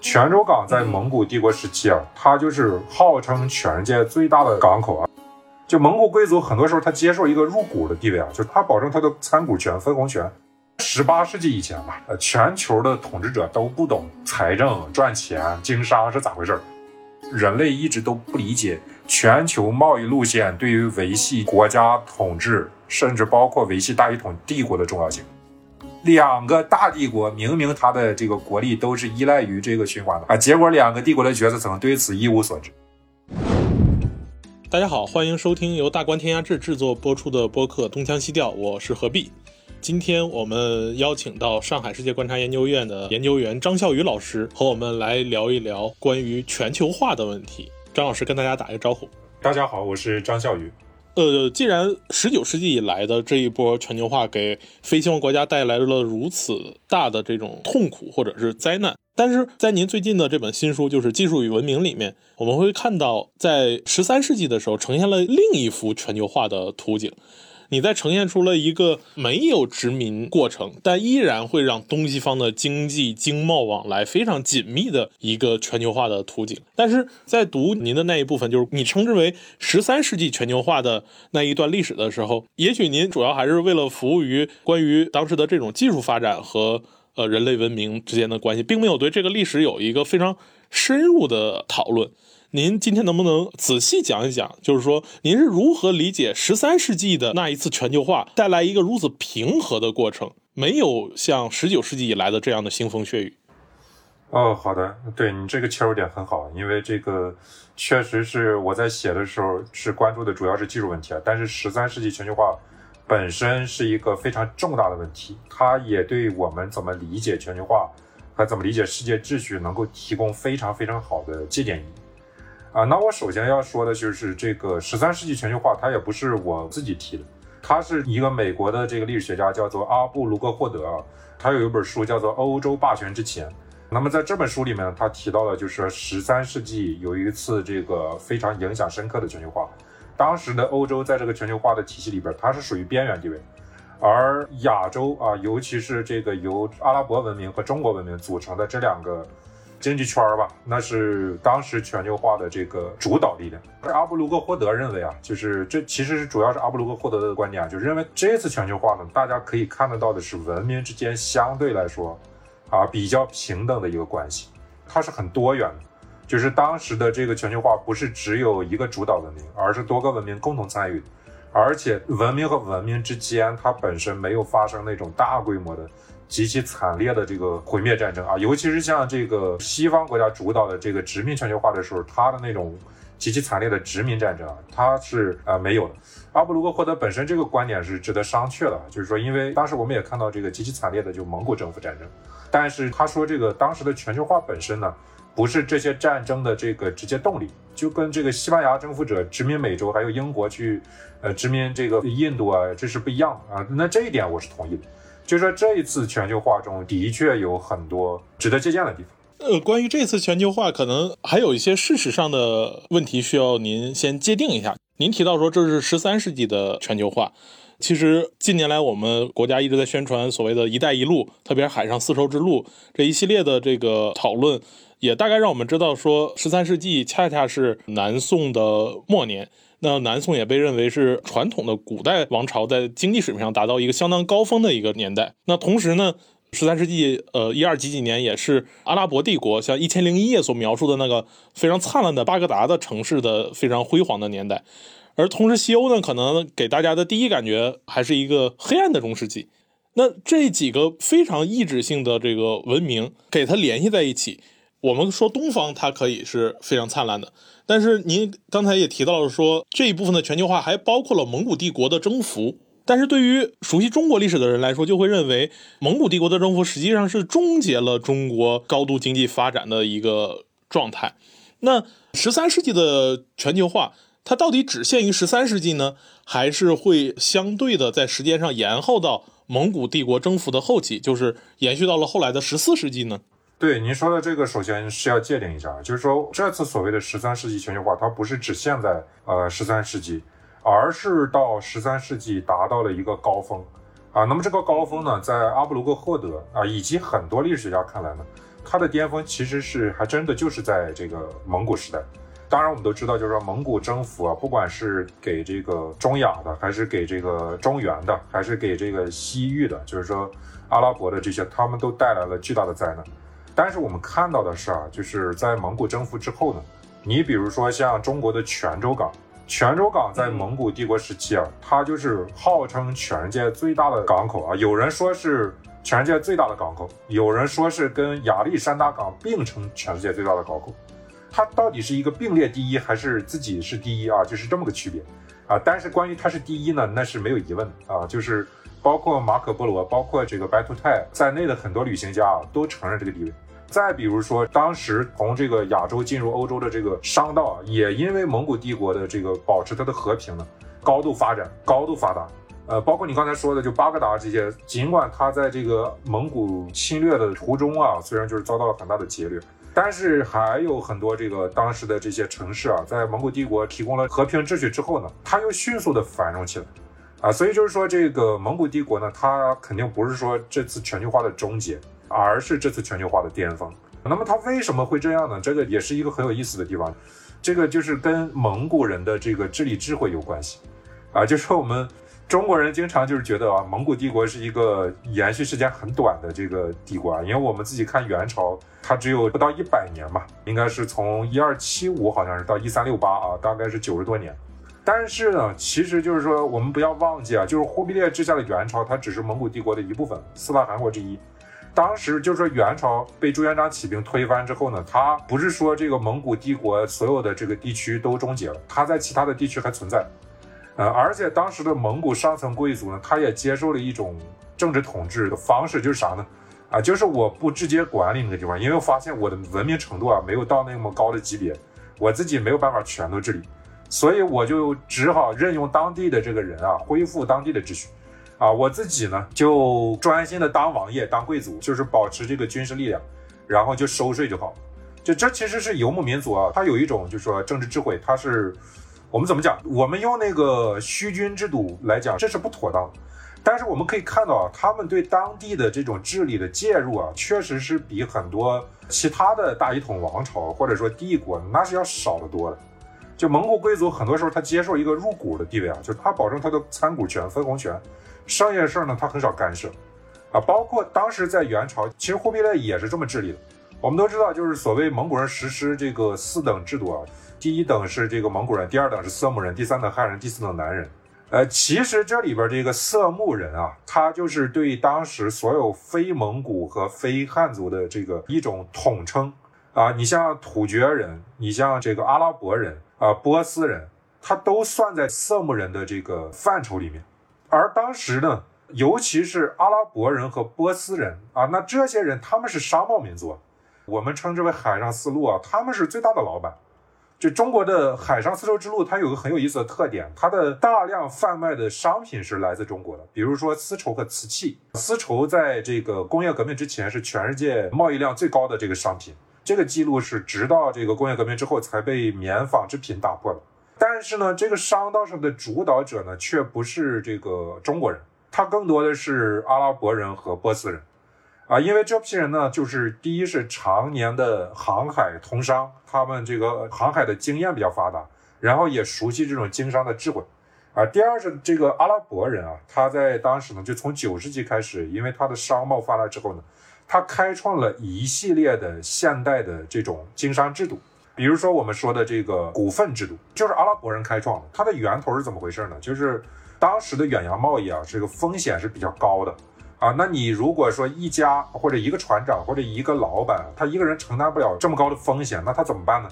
泉州港在蒙古帝国时期啊，它就是号称全世界最大的港口啊。就蒙古贵族很多时候他接受一个入股的地位啊，就他保证他的参股权、分红权。十八世纪以前吧，呃，全球的统治者都不懂财政、赚钱、经商是咋回事儿人类一直都不理解全球贸易路线对于维系国家统治，甚至包括维系大一统帝国的重要性。两个大帝国明明它的这个国力都是依赖于这个循环的啊，结果两个帝国的决策层对此一无所知。大家好，欢迎收听由大观天下志制作播出的播客《东腔西调》，我是何必。今天我们邀请到上海世界观察研究院的研究员张笑宇老师和我们来聊一聊关于全球化的问题。张老师跟大家打一个招呼。大家好，我是张笑宇。呃，既然十九世纪以来的这一波全球化给非西方国家带来了如此大的这种痛苦或者是灾难，但是在您最近的这本新书就是《技术与文明》里面，我们会看到在十三世纪的时候呈现了另一幅全球化的图景。你在呈现出了一个没有殖民过程，但依然会让东西方的经济经贸往来非常紧密的一个全球化的图景。但是在读您的那一部分，就是你称之为十三世纪全球化的那一段历史的时候，也许您主要还是为了服务于关于当时的这种技术发展和呃人类文明之间的关系，并没有对这个历史有一个非常深入的讨论。您今天能不能仔细讲一讲，就是说您是如何理解十三世纪的那一次全球化带来一个如此平和的过程，没有像十九世纪以来的这样的腥风血雨？哦，好的，对你这个切入点很好，因为这个确实是我在写的时候是关注的主要是技术问题啊，但是十三世纪全球化本身是一个非常重大的问题，它也对我们怎么理解全球化和怎么理解世界秩序能够提供非常非常好的借鉴意义。啊，那我首先要说的就是这个十三世纪全球化，它也不是我自己提的，它是一个美国的这个历史学家叫做阿布卢格霍德啊，他有一本书叫做《欧洲霸权之前》。那么在这本书里面，他提到了就是十三世纪有一次这个非常影响深刻的全球化，当时的欧洲在这个全球化的体系里边，它是属于边缘地位，而亚洲啊，尤其是这个由阿拉伯文明和中国文明组成的这两个。经济圈儿吧，那是当时全球化的这个主导力量。而阿布卢克霍德认为啊，就是这其实是主要是阿布卢克霍德的观点啊，就认为这次全球化呢，大家可以看得到的是文明之间相对来说啊比较平等的一个关系，它是很多元的。就是当时的这个全球化不是只有一个主导文明，而是多个文明共同参与，而且文明和文明之间它本身没有发生那种大规模的。极其惨烈的这个毁灭战争啊，尤其是像这个西方国家主导的这个殖民全球化的时候，它的那种极其惨烈的殖民战争啊，它是呃没有的。阿布卢格霍德本身这个观点是值得商榷的，就是说，因为当时我们也看到这个极其惨烈的就蒙古征服战争，但是他说这个当时的全球化本身呢，不是这些战争的这个直接动力，就跟这个西班牙征服者殖民美洲，还有英国去呃殖民这个印度啊，这是不一样的啊。那这一点我是同意的。就说这一次全球化中的确有很多值得借鉴的地方。呃，关于这次全球化，可能还有一些事实上的问题需要您先界定一下。您提到说这是十三世纪的全球化，其实近年来我们国家一直在宣传所谓的一带一路，特别是海上丝绸之路这一系列的这个讨论，也大概让我们知道说十三世纪恰恰是南宋的末年。那南宋也被认为是传统的古代王朝在经济水平上达到一个相当高峰的一个年代。那同时呢，十三世纪呃一二几几年也是阿拉伯帝国像《一千零一夜》所描述的那个非常灿烂的巴格达的城市的非常辉煌的年代。而同时，西欧呢，可能给大家的第一感觉还是一个黑暗的中世纪。那这几个非常意志性的这个文明给它联系在一起。我们说东方它可以是非常灿烂的，但是您刚才也提到了说这一部分的全球化还包括了蒙古帝国的征服，但是对于熟悉中国历史的人来说，就会认为蒙古帝国的征服实际上是终结了中国高度经济发展的一个状态。那十三世纪的全球化，它到底只限于十三世纪呢，还是会相对的在时间上延后到蒙古帝国征服的后期，就是延续到了后来的十四世纪呢？对您说的这个，首先是要界定一下，就是说这次所谓的十三世纪全球化，它不是只限在呃十三世纪，而是到十三世纪达到了一个高峰，啊。那么这个高峰呢，在阿布卢格霍德啊以及很多历史学家看来呢，它的巅峰其实是还真的就是在这个蒙古时代。当然，我们都知道，就是说蒙古征服啊，不管是给这个中亚的，还是给这个中原的，还是给这个西域的，就是说阿拉伯的这些，他们都带来了巨大的灾难。但是我们看到的是啊，就是在蒙古征服之后呢，你比如说像中国的泉州港，泉州港在蒙古帝国时期啊，它就是号称全世界最大的港口啊。有人说是全世界最大的港口，有人说是跟亚历山大港并称全世界最大的港口。它到底是一个并列第一，还是自己是第一啊？就是这么个区别啊。但是关于它是第一呢，那是没有疑问的啊。就是包括马可波罗，包括这个白图泰在内的很多旅行家啊，都承认这个地位。再比如说，当时从这个亚洲进入欧洲的这个商道，也因为蒙古帝国的这个保持它的和平呢，高度发展，高度发达。呃，包括你刚才说的，就巴格达这些，尽管它在这个蒙古侵略的途中啊，虽然就是遭到了很大的劫掠，但是还有很多这个当时的这些城市啊，在蒙古帝国提供了和平秩序之后呢，它又迅速的繁荣起来。啊，所以就是说，这个蒙古帝国呢，它肯定不是说这次全球化的终结。而是这次全球化的巅峰。那么它为什么会这样呢？这个也是一个很有意思的地方。这个就是跟蒙古人的这个治理智慧有关系啊。就是我们中国人经常就是觉得啊，蒙古帝国是一个延续时间很短的这个帝国啊。因为我们自己看元朝，它只有不到一百年嘛，应该是从一二七五好像是到一三六八啊，大概是九十多年。但是呢，其实就是说我们不要忘记啊，就是忽必烈治下的元朝，它只是蒙古帝国的一部分，四大汗国之一。当时就是说元朝被朱元璋起兵推翻之后呢，他不是说这个蒙古帝国所有的这个地区都终结了，他在其他的地区还存在，呃，而且当时的蒙古上层贵族呢，他也接受了一种政治统治的方式，就是啥呢？啊，就是我不直接管理那个地方，因为我发现我的文明程度啊没有到那么高的级别，我自己没有办法全都治理，所以我就只好任用当地的这个人啊，恢复当地的秩序。啊，我自己呢就专心的当王爷、当贵族，就是保持这个军事力量，然后就收税就好。就这其实是游牧民族啊，他有一种就是说政治智慧，他是我们怎么讲？我们用那个虚君制度来讲，这是不妥当。但是我们可以看到啊，他们对当地的这种治理的介入啊，确实是比很多其他的大一统王朝或者说帝国那是要少得多的。就蒙古贵族很多时候他接受一个入股的地位啊，就是他保证他的参股权、分红权。商业事儿呢，他很少干涉，啊，包括当时在元朝，其实忽必烈也是这么治理的。我们都知道，就是所谓蒙古人实施这个四等制度啊，第一等是这个蒙古人，第二等是色目人，第三等汉人，第四等南人。呃，其实这里边这个色目人啊，他就是对当时所有非蒙古和非汉族的这个一种统称啊。你像突厥人，你像这个阿拉伯人啊，波斯人，他都算在色目人的这个范畴里面。而当时呢，尤其是阿拉伯人和波斯人啊，那这些人他们是商贸民族，我们称之为海上丝路啊，他们是最大的老板。就中国的海上丝绸之路，它有个很有意思的特点，它的大量贩卖的商品是来自中国的，比如说丝绸和瓷器。丝绸在这个工业革命之前是全世界贸易量最高的这个商品，这个记录是直到这个工业革命之后才被棉纺织品打破的。但是呢，这个商道上的主导者呢，却不是这个中国人，他更多的是阿拉伯人和波斯人，啊，因为这批人呢，就是第一是常年的航海通商，他们这个航海的经验比较发达，然后也熟悉这种经商的智慧，啊，第二是这个阿拉伯人啊，他在当时呢，就从九世纪开始，因为他的商贸发达之后呢，他开创了一系列的现代的这种经商制度。比如说我们说的这个股份制度，就是阿拉伯人开创的。它的源头是怎么回事呢？就是当时的远洋贸易啊，这个风险是比较高的啊。那你如果说一家或者一个船长或者一个老板，他一个人承担不了这么高的风险，那他怎么办呢？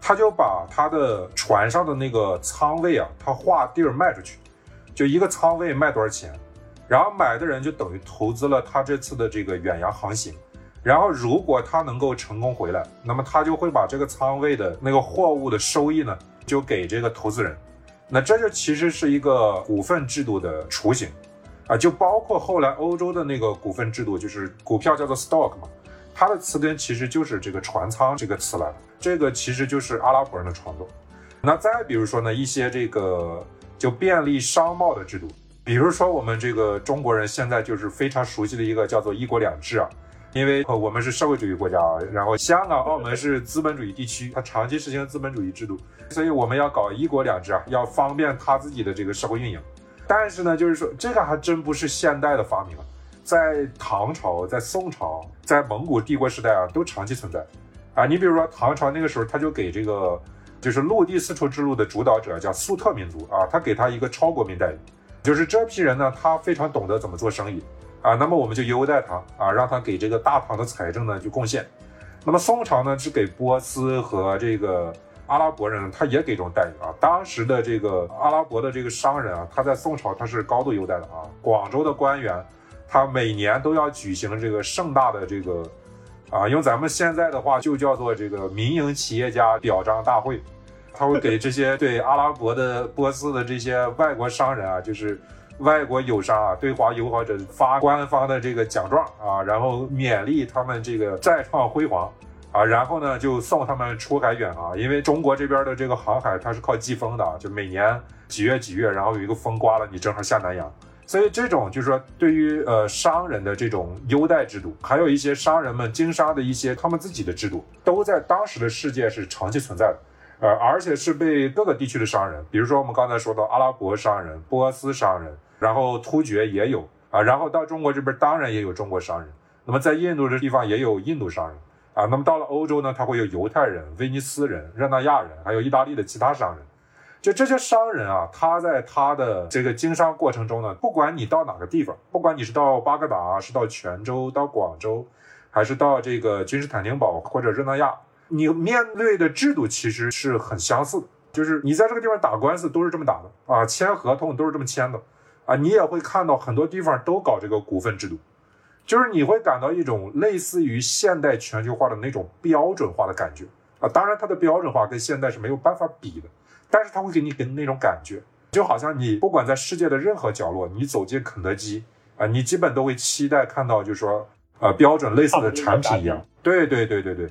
他就把他的船上的那个仓位啊，他划地儿卖出去，就一个仓位卖多少钱，然后买的人就等于投资了他这次的这个远洋航行。然后，如果他能够成功回来，那么他就会把这个仓位的那个货物的收益呢，就给这个投资人。那这就其实是一个股份制度的雏形，啊，就包括后来欧洲的那个股份制度，就是股票叫做 stock 嘛，它的词根其实就是这个船舱这个词来的。这个其实就是阿拉伯人的创作。那再比如说呢，一些这个就便利商贸的制度。比如说我们这个中国人现在就是非常熟悉的一个叫做一国两制啊。因为我们是社会主义国家啊，然后香港、澳门是资本主义地区，它长期实行资本主义制度，所以我们要搞一国两制啊，要方便他自己的这个社会运营。但是呢，就是说这个还真不是现代的发明啊，在唐朝、在宋朝、在蒙古帝国时代啊，都长期存在啊。你比如说唐朝那个时候，他就给这个就是陆地丝绸之路的主导者叫粟特民族啊，他给他一个超国民待遇，就是这批人呢，他非常懂得怎么做生意。啊，那么我们就优待他啊，让他给这个大唐的财政呢去贡献。那么宋朝呢，只给波斯和这个阿拉伯人，他也给这种待遇啊。当时的这个阿拉伯的这个商人啊，他在宋朝他是高度优待的啊。广州的官员，他每年都要举行这个盛大的这个啊，用咱们现在的话就叫做这个民营企业家表彰大会，他会给这些对阿拉伯的、波斯的这些外国商人啊，就是。外国友商啊，对华友好者发官方的这个奖状啊，然后勉励他们这个再创辉煌啊，然后呢就送他们出海远航，因为中国这边的这个航海它是靠季风的，就每年几月几月，然后有一个风刮了，你正好下南洋，所以这种就是说对于呃商人的这种优待制度，还有一些商人们经商的一些他们自己的制度，都在当时的世界是长期存在的。呃，而且是被各个地区的商人，比如说我们刚才说到阿拉伯商人、波斯商人，然后突厥也有啊，然后到中国这边当然也有中国商人。那么在印度这地方也有印度商人啊。那么到了欧洲呢，他会有犹太人、威尼斯人、热那亚人，还有意大利的其他商人。就这些商人啊，他在他的这个经商过程中呢，不管你到哪个地方，不管你是到巴格达，是到泉州、到广州，还是到这个君士坦丁堡或者热那亚。你面对的制度其实是很相似的，就是你在这个地方打官司都是这么打的啊，签合同都是这么签的啊，你也会看到很多地方都搞这个股份制度，就是你会感到一种类似于现代全球化的那种标准化的感觉啊，当然它的标准化跟现代是没有办法比的，但是它会给你给那种感觉，就好像你不管在世界的任何角落，你走进肯德基啊，你基本都会期待看到就是说呃标准类似的产品一样，对对对对对。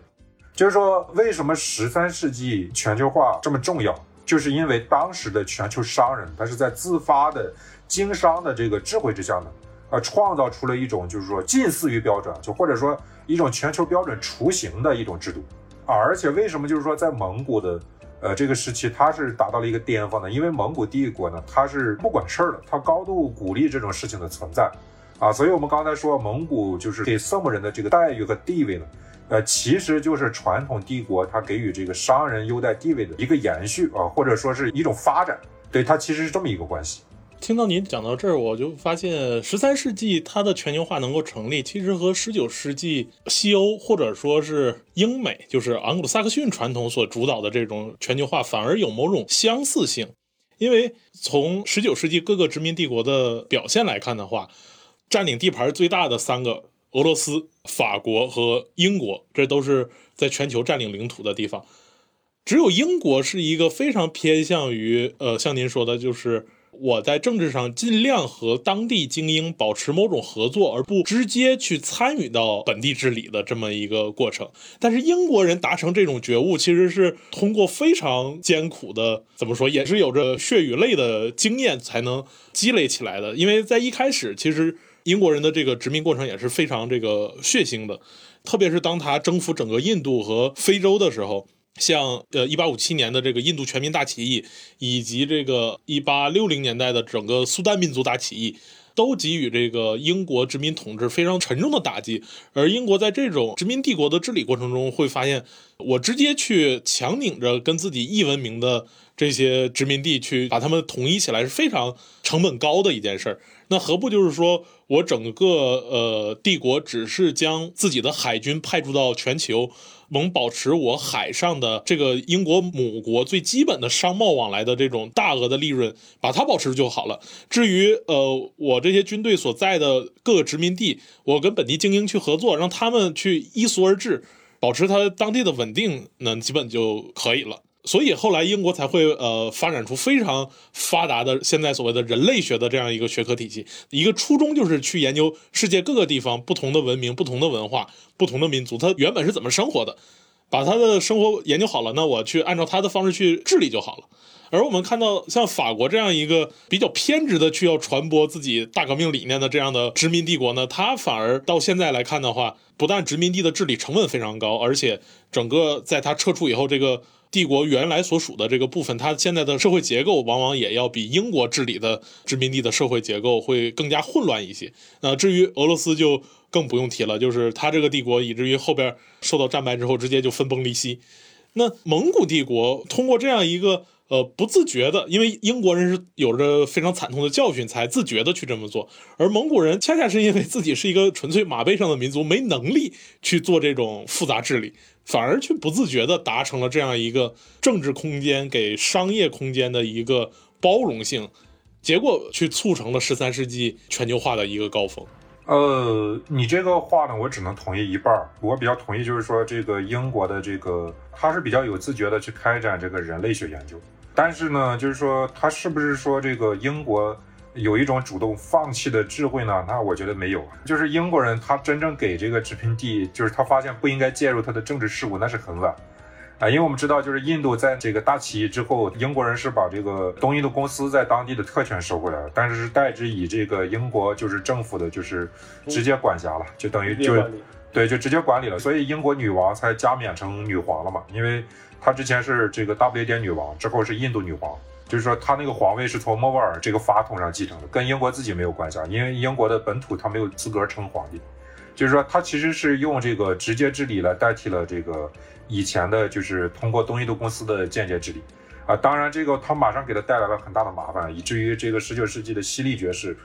就是说，为什么十三世纪全球化这么重要？就是因为当时的全球商人，他是在自发的经商的这个智慧之下呢，呃，创造出了一种就是说近似于标准，就或者说一种全球标准雏形的一种制度啊。而且为什么就是说在蒙古的呃这个时期，它是达到了一个巅峰呢？因为蒙古帝国呢，它是不管事儿的，它高度鼓励这种事情的存在啊。所以我们刚才说蒙古就是给色目人的这个待遇和地位呢。呃，其实就是传统帝国它给予这个商人优待地位的一个延续啊，或者说是一种发展，对它其实是这么一个关系。听到您讲到这儿，我就发现十三世纪它的全球化能够成立，其实和十九世纪西欧或者说是英美，就是昂格鲁萨克逊传统所主导的这种全球化，反而有某种相似性。因为从十九世纪各个殖民帝国的表现来看的话，占领地盘最大的三个。俄罗斯、法国和英国，这都是在全球占领领土的地方。只有英国是一个非常偏向于，呃，像您说的，就是我在政治上尽量和当地精英保持某种合作，而不直接去参与到本地治理的这么一个过程。但是英国人达成这种觉悟，其实是通过非常艰苦的，怎么说，也是有着血与泪的经验才能积累起来的。因为在一开始，其实。英国人的这个殖民过程也是非常这个血腥的，特别是当他征服整个印度和非洲的时候，像呃一八五七年的这个印度全民大起义，以及这个一八六零年代的整个苏丹民族大起义，都给予这个英国殖民统治非常沉重的打击。而英国在这种殖民帝国的治理过程中，会发现我直接去强拧着跟自己异文明的这些殖民地去把他们统一起来，是非常成本高的一件事儿。那何不就是说？我整个呃帝国只是将自己的海军派驻到全球，能保持我海上的这个英国母国最基本的商贸往来的这种大额的利润，把它保持就好了。至于呃我这些军队所在的各个殖民地，我跟本地精英去合作，让他们去依俗而治，保持它当地的稳定，那基本就可以了。所以后来英国才会呃发展出非常发达的现在所谓的人类学的这样一个学科体系，一个初衷就是去研究世界各个地方不同的文明、不同的文化、不同的民族，它原本是怎么生活的。把他的生活研究好了，那我去按照他的方式去治理就好了。而我们看到像法国这样一个比较偏执的去要传播自己大革命理念的这样的殖民帝国呢，它反而到现在来看的话，不但殖民地的治理成本非常高，而且整个在它撤出以后，这个帝国原来所属的这个部分，它现在的社会结构往往也要比英国治理的殖民地的社会结构会更加混乱一些。那至于俄罗斯就更不用提了，就是它这个帝国以至于后边受到战败之后，直接就分崩离析。那蒙古帝国通过这样一个。呃，不自觉的，因为英国人是有着非常惨痛的教训，才自觉的去这么做。而蒙古人恰恰是因为自己是一个纯粹马背上的民族，没能力去做这种复杂治理，反而去不自觉的达成了这样一个政治空间给商业空间的一个包容性，结果去促成了十三世纪全球化的一个高峰。呃，你这个话呢，我只能同意一半儿。我比较同意，就是说这个英国的这个，他是比较有自觉的去开展这个人类学研究。但是呢，就是说他是不是说这个英国有一种主动放弃的智慧呢？那我觉得没有。就是英国人他真正给这个殖民地，就是他发现不应该介入他的政治事务，那是很晚。啊，因为我们知道，就是印度在这个大起义之后，英国人是把这个东印度公司在当地的特权收回来了，但是是代之以这个英国就是政府的，就是直接管辖了，就等于就对，就直接管理了，所以英国女王才加冕成女皇了嘛，因为她之前是这个大不列颠女王，之后是印度女皇，就是说他那个皇位是从莫卧儿这个法统上继承的，跟英国自己没有关系啊，因为英国的本土他没有资格称皇帝，就是说他其实是用这个直接治理来代替了这个。以前的就是通过东印度公司的间接治理，啊，当然这个他马上给他带来了很大的麻烦，以至于这个十九世纪的西利爵士，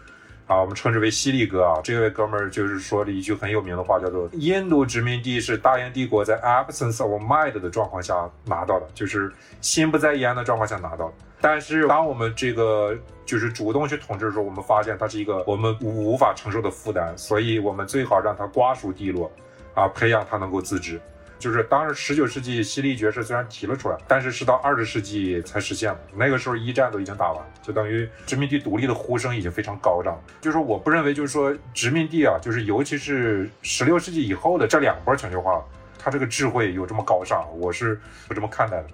啊，我们称之为犀利哥啊，这位哥们儿就是说了一句很有名的话，叫做“印度殖民地是大英帝国在 absence of mind 的状况下拿到的，就是心不在焉的状况下拿到的。但是当我们这个就是主动去统治的时候，我们发现它是一个我们无无法承受的负担，所以我们最好让它瓜熟蒂落，啊，培养它能够自治。”就是当时十九世纪犀利爵士虽然提了出来，但是是到二十世纪才实现的。那个时候一战都已经打完，就等于殖民地独立的呼声已经非常高涨。就是我不认为，就是说殖民地啊，就是尤其是十六世纪以后的这两波全球化，它这个智慧有这么高尚，我是不这么看待的。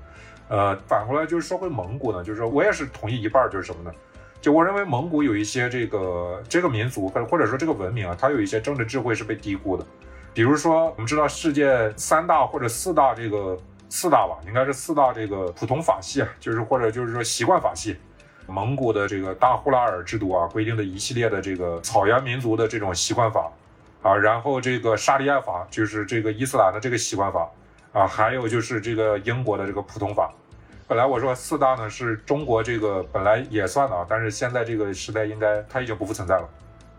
呃，反过来就是说回蒙古呢，就是说我也是同意一半，就是什么呢？就我认为蒙古有一些这个这个民族或者或者说这个文明啊，它有一些政治智慧是被低估的。比如说，我们知道世界三大或者四大这个四大吧，应该是四大这个普通法系啊，就是或者就是说习惯法系。蒙古的这个大呼拉尔制度啊，规定的一系列的这个草原民族的这种习惯法啊，然后这个沙利亚法，就是这个伊斯兰的这个习惯法啊，还有就是这个英国的这个普通法。本来我说四大呢是中国这个本来也算的啊，但是现在这个时代应该它已经不复存在了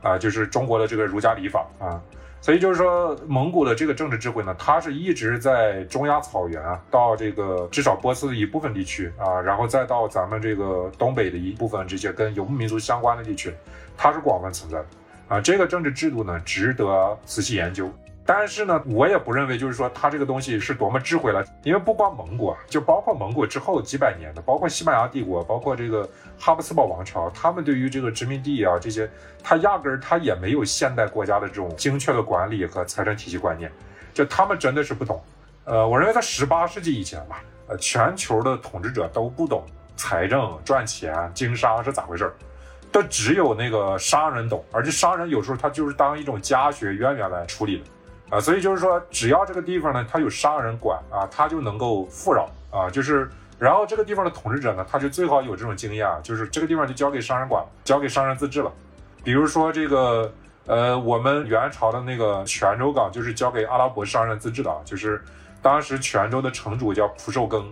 啊，就是中国的这个儒家礼法啊。所以就是说，蒙古的这个政治智慧呢，它是一直在中亚草原啊，到这个至少波斯的一部分地区啊，然后再到咱们这个东北的一部分这些跟游牧民族相关的地区，它是广泛存在的啊。这个政治制度呢，值得仔细研究。但是呢，我也不认为就是说它这个东西是多么智慧了，因为不光蒙古啊，就包括蒙古之后几百年的，包括西班牙帝国，包括这个哈布斯堡王朝，他们对于这个殖民地啊这些，他压根儿他也没有现代国家的这种精确的管理和财政体系观念，就他们真的是不懂。呃，我认为在十八世纪以前吧，呃，全球的统治者都不懂财政、赚钱、经商是咋回事儿，都只有那个商人懂，而且商人有时候他就是当一种家学渊源来处理的。啊，所以就是说，只要这个地方呢，他有商人管啊，他就能够富饶啊。就是，然后这个地方的统治者呢，他就最好有这种经验啊，就是这个地方就交给商人管，交给商人自治了。比如说这个，呃，我们元朝的那个泉州港就是交给阿拉伯商人自治的啊，就是当时泉州的城主叫蒲寿庚，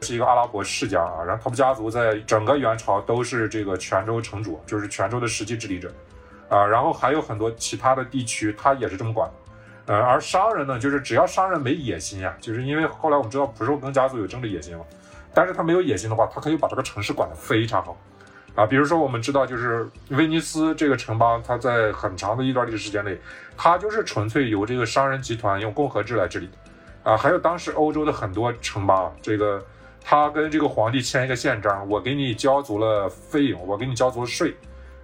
是一个阿拉伯世家啊，然后他们家族在整个元朝都是这个泉州城主，就是泉州的实际治理者啊。然后还有很多其他的地区，他也是这么管。呃，而商人呢，就是只要商人没野心呀，就是因为后来我们知道蒲寿庚家族有政治野心嘛，但是他没有野心的话，他可以把这个城市管得非常好，啊，比如说我们知道就是威尼斯这个城邦，它在很长的一段历史时间内，它就是纯粹由这个商人集团用共和制来治理，啊，还有当时欧洲的很多城邦，这个他跟这个皇帝签一个宪章，我给你交足了费用，我给你交足了税，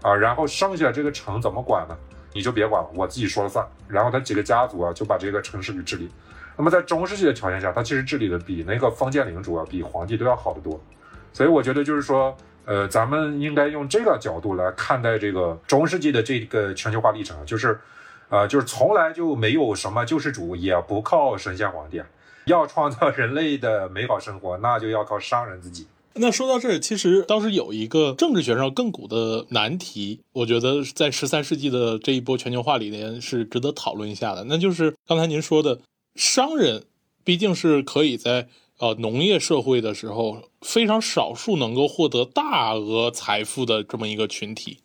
啊，然后剩下这个城怎么管呢？你就别管了，我自己说了算。然后他几个家族啊，就把这个城市给治理。那么在中世纪的条件下，他其实治理的比那个封建领主啊，比皇帝都要好得多。所以我觉得就是说，呃，咱们应该用这个角度来看待这个中世纪的这个全球化历程，就是，呃，就是从来就没有什么救世主，也不靠神仙皇帝，要创造人类的美好生活，那就要靠商人自己。那说到这儿，其实倒是有一个政治学上亘古的难题，我觉得在十三世纪的这一波全球化里面是值得讨论一下的。那就是刚才您说的，商人毕竟是可以在呃农业社会的时候非常少数能够获得大额财富的这么一个群体，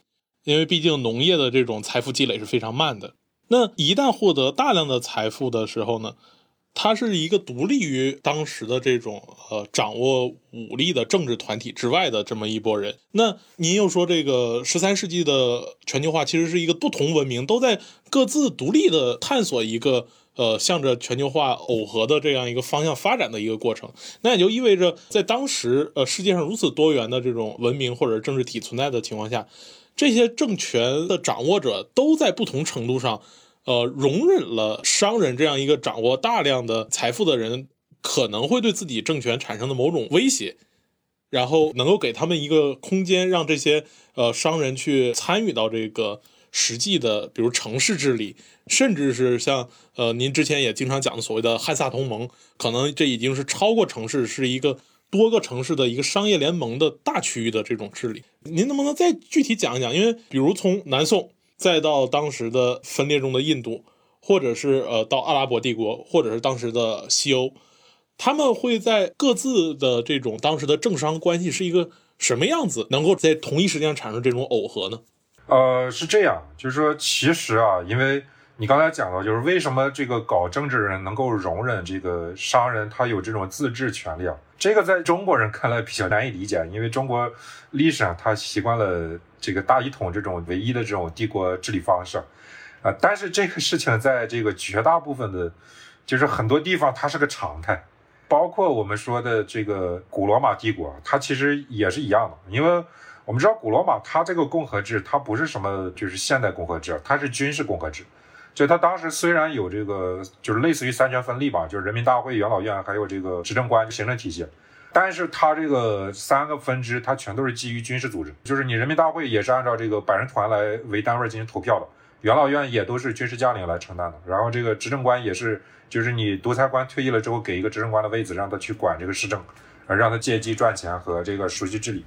因为毕竟农业的这种财富积累是非常慢的。那一旦获得大量的财富的时候呢？他是一个独立于当时的这种呃掌握武力的政治团体之外的这么一拨人。那您又说这个十三世纪的全球化其实是一个不同文明都在各自独立的探索一个呃向着全球化耦合的这样一个方向发展的一个过程。那也就意味着在当时呃世界上如此多元的这种文明或者政治体存在的情况下，这些政权的掌握者都在不同程度上。呃，容忍了商人这样一个掌握大量的财富的人可能会对自己政权产生的某种威胁，然后能够给他们一个空间，让这些呃商人去参与到这个实际的，比如城市治理，甚至是像呃您之前也经常讲的所谓的汉萨同盟，可能这已经是超过城市，是一个多个城市的一个商业联盟的大区域的这种治理。您能不能再具体讲一讲？因为比如从南宋。再到当时的分裂中的印度，或者是呃到阿拉伯帝国，或者是当时的西欧，他们会在各自的这种当时的政商关系是一个什么样子，能够在同一时间产生这种耦合呢？呃，是这样，就是说，其实啊，因为你刚才讲到，就是为什么这个搞政治人能够容忍这个商人他有这种自治权利啊？这个在中国人看来比较难以理解，因为中国历史上他习惯了。这个大一统这种唯一的这种帝国治理方式，啊，但是这个事情在这个绝大部分的，就是很多地方它是个常态，包括我们说的这个古罗马帝国，它其实也是一样的。因为我们知道古罗马它这个共和制，它不是什么就是现代共和制，它是军事共和制。就他当时虽然有这个就是类似于三权分立吧，就是人民大会、元老院还有这个执政官、行政体系。但是他这个三个分支，它全都是基于军事组织，就是你人民大会也是按照这个百人团来为单位进行投票的，元老院也都是军事将领来承担的，然后这个执政官也是，就是你独裁官退役了之后，给一个执政官的位子，让他去管这个市政，呃，让他借机赚钱和这个熟悉治理，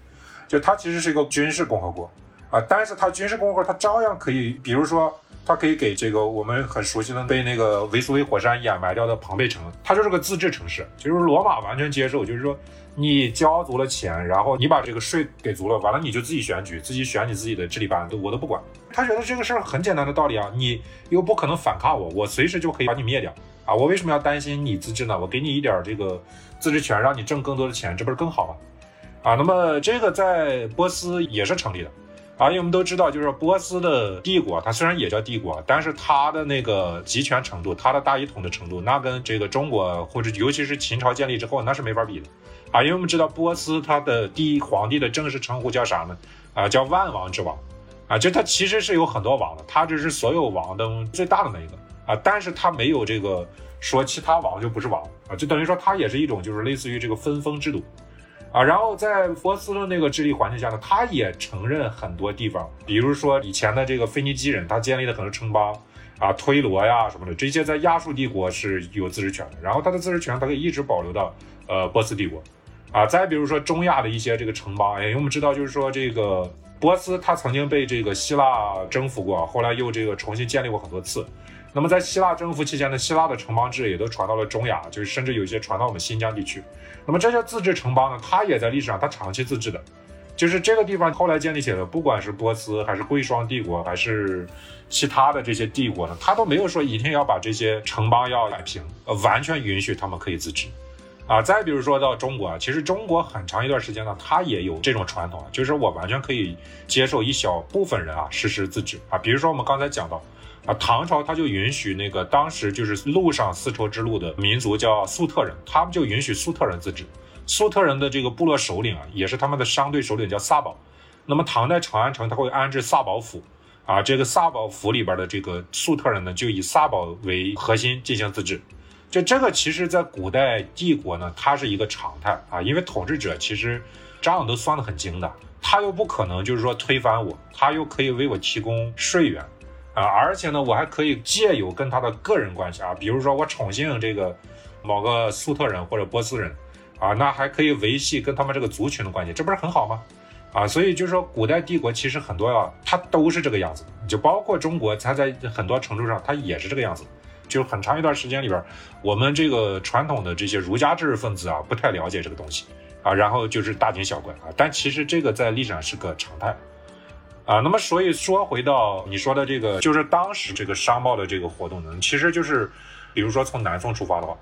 就它其实是一个军事共和国啊，但是他军事共和国它照样可以，比如说。他可以给这个我们很熟悉的被那个维苏威火山掩埋掉的庞贝城，它就是个自治城市，就是罗马完全接受，就是说你交足了钱，然后你把这个税给足了，完了你就自己选举，自己选你自己的治理班子，我都不管。他觉得这个事儿很简单的道理啊，你又不可能反抗我，我随时就可以把你灭掉啊，我为什么要担心你自治呢？我给你一点这个自治权，让你挣更多的钱，这不是更好吗？啊，那么这个在波斯也是成立的。啊，因为我们都知道，就是波斯的帝国，它虽然也叫帝国，但是它的那个集权程度，它的大一统的程度，那跟这个中国或者尤其是秦朝建立之后，那是没法比的。啊，因为我们知道波斯它的第一皇帝的正式称呼叫啥呢？啊，叫万王之王。啊，就它其实是有很多王的，它只是所有王中最大的那一个。啊，但是它没有这个说其他王就不是王。啊，就等于说它也是一种就是类似于这个分封制度。啊，然后在波斯的那个治理环境下呢，他也承认很多地方，比如说以前的这个腓尼基人，他建立了很多城邦，啊，推罗呀什么的，这些在亚述帝国是有自治权的。然后他的自治权，他可以一直保留到呃波斯帝国，啊，再比如说中亚的一些这个城邦，哎，因为我们知道就是说这个波斯他曾经被这个希腊征服过，后来又这个重新建立过很多次。那么在希腊征服期间呢，希腊的城邦制也都传到了中亚，就是甚至有些传到我们新疆地区。那么这些自治城邦呢，它也在历史上它长期自治的，就是这个地方后来建立起来的，不管是波斯还是贵霜帝国，还是其他的这些帝国呢，它都没有说一定要把这些城邦要摆平，呃，完全允许他们可以自治。啊，再比如说到中国啊，其实中国很长一段时间呢，它也有这种传统，就是我完全可以接受一小部分人啊实施自治啊，比如说我们刚才讲到。啊，唐朝他就允许那个当时就是路上丝绸之路的民族叫粟特人，他们就允许粟特人自治。粟特人的这个部落首领啊，也是他们的商队首领叫萨宝。那么唐代长安城他会安置萨宝府，啊，这个萨宝府里边的这个粟特人呢，就以萨宝为核心进行自治。就这个，其实在古代帝国呢，它是一个常态啊，因为统治者其实账都算得很精的，他又不可能就是说推翻我，他又可以为我提供税源啊，而且呢，我还可以借有跟他的个人关系啊，比如说我宠幸这个某个粟特人或者波斯人啊，那还可以维系跟他们这个族群的关系，这不是很好吗？啊，所以就是说，古代帝国其实很多啊，它都是这个样子，就包括中国，它在很多程度上它也是这个样子。就是很长一段时间里边，我们这个传统的这些儒家知识分子啊，不太了解这个东西啊，然后就是大惊小怪啊。但其实这个在历史上是个常态啊。那么，所以说回到你说的这个，就是当时这个商贸的这个活动呢，其实就是，比如说从南宋出发的话。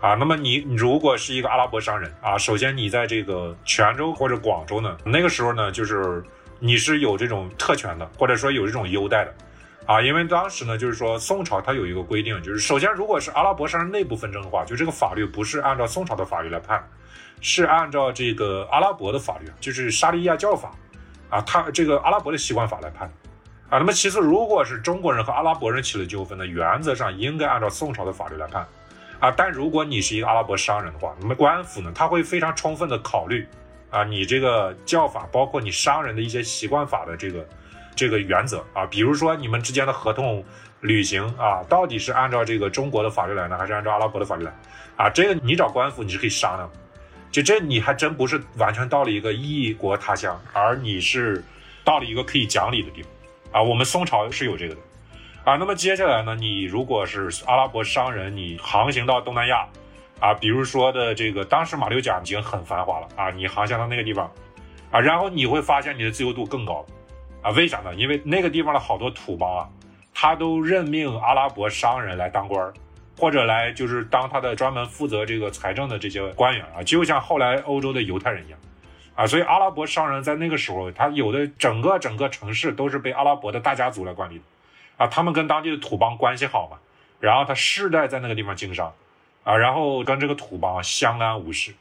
啊，那么你如果是一个阿拉伯商人啊，首先你在这个泉州或者广州呢，那个时候呢，就是你是有这种特权的，或者说有这种优待的，啊，因为当时呢，就是说宋朝它有一个规定，就是首先如果是阿拉伯商人内部纷争的话，就这个法律不是按照宋朝的法律来判，是按照这个阿拉伯的法律，就是沙利亚教法，啊，他这个阿拉伯的习惯法来判，啊，那么其次，如果是中国人和阿拉伯人起了纠纷呢，原则上应该按照宋朝的法律来判。啊，但如果你是一个阿拉伯商人的话，那么官府呢，他会非常充分的考虑，啊，你这个教法，包括你商人的一些习惯法的这个这个原则啊，比如说你们之间的合同履行啊，到底是按照这个中国的法律来呢，还是按照阿拉伯的法律来？啊，这个你找官府你是可以商量，就这你还真不是完全到了一个异国他乡，而你是到了一个可以讲理的地方，啊，我们宋朝是有这个的。啊，那么接下来呢？你如果是阿拉伯商人，你航行到东南亚，啊，比如说的这个当时马六甲已经很繁华了啊，你航行到那个地方，啊，然后你会发现你的自由度更高，啊，为啥呢？因为那个地方的好多土邦啊，他都任命阿拉伯商人来当官儿，或者来就是当他的专门负责这个财政的这些官员啊，就像后来欧洲的犹太人一样，啊，所以阿拉伯商人在那个时候，他有的整个整个城市都是被阿拉伯的大家族来管理的。啊，他们跟当地的土邦关系好嘛，然后他世代在那个地方经商，啊，然后跟这个土邦相安无事，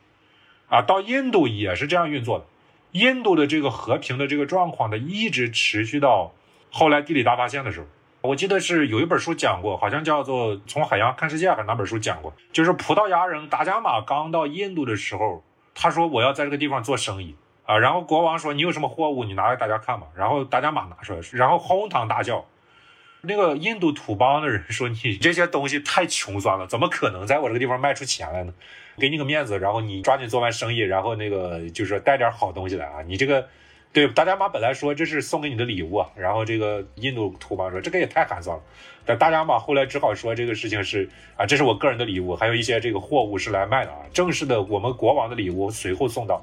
啊，到印度也是这样运作的。印度的这个和平的这个状况呢，一直持续到后来地理大发现的时候。我记得是有一本书讲过，好像叫做《从海洋看世界》还是哪本书讲过，就是葡萄牙人达伽马刚到印度的时候，他说我要在这个地方做生意啊，然后国王说你有什么货物，你拿给大家看嘛，然后达伽马拿出来，然后哄堂大笑。那个印度土邦的人说：“你这些东西太穷酸了，怎么可能在我这个地方卖出钱来呢？给你个面子，然后你抓紧做完生意，然后那个就是带点好东西来啊！你这个，对大家妈本来说这是送给你的礼物啊，然后这个印度土邦说这个也太寒酸了。但大家妈后来只好说这个事情是啊，这是我个人的礼物，还有一些这个货物是来卖的啊，正式的我们国王的礼物随后送到。”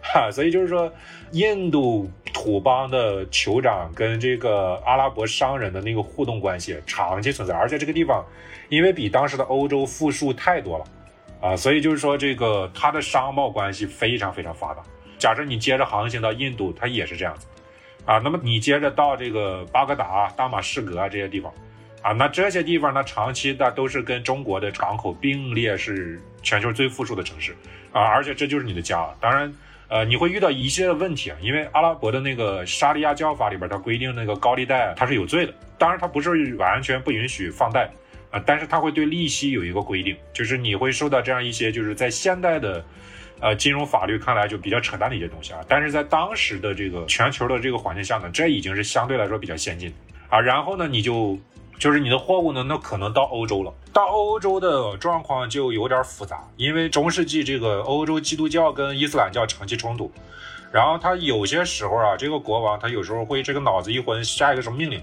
哈，所以就是说，印度土邦的酋长跟这个阿拉伯商人的那个互动关系长期存在，而且这个地方因为比当时的欧洲富庶太多了，啊，所以就是说这个它的商贸关系非常非常发达。假设你接着航行到印度，它也是这样子，啊，那么你接着到这个巴格达、大马士革啊这些地方，啊，那这些地方呢长期的都是跟中国的港口并列是全球最富庶的城市，啊，而且这就是你的家，当然。呃，你会遇到一系列的问题啊，因为阿拉伯的那个沙利亚教法里边，它规定那个高利贷它是有罪的。当然，它不是完全不允许放贷啊，但是它会对利息有一个规定，就是你会受到这样一些就是在现代的，呃，金融法律看来就比较扯淡的一些东西啊。但是在当时的这个全球的这个环境下呢，这已经是相对来说比较先进啊。然后呢，你就。就是你的货物呢，那可能到欧洲了。到欧洲的状况就有点复杂，因为中世纪这个欧洲基督教跟伊斯兰教长期冲突，然后他有些时候啊，这个国王他有时候会这个脑子一昏，下一个什么命令，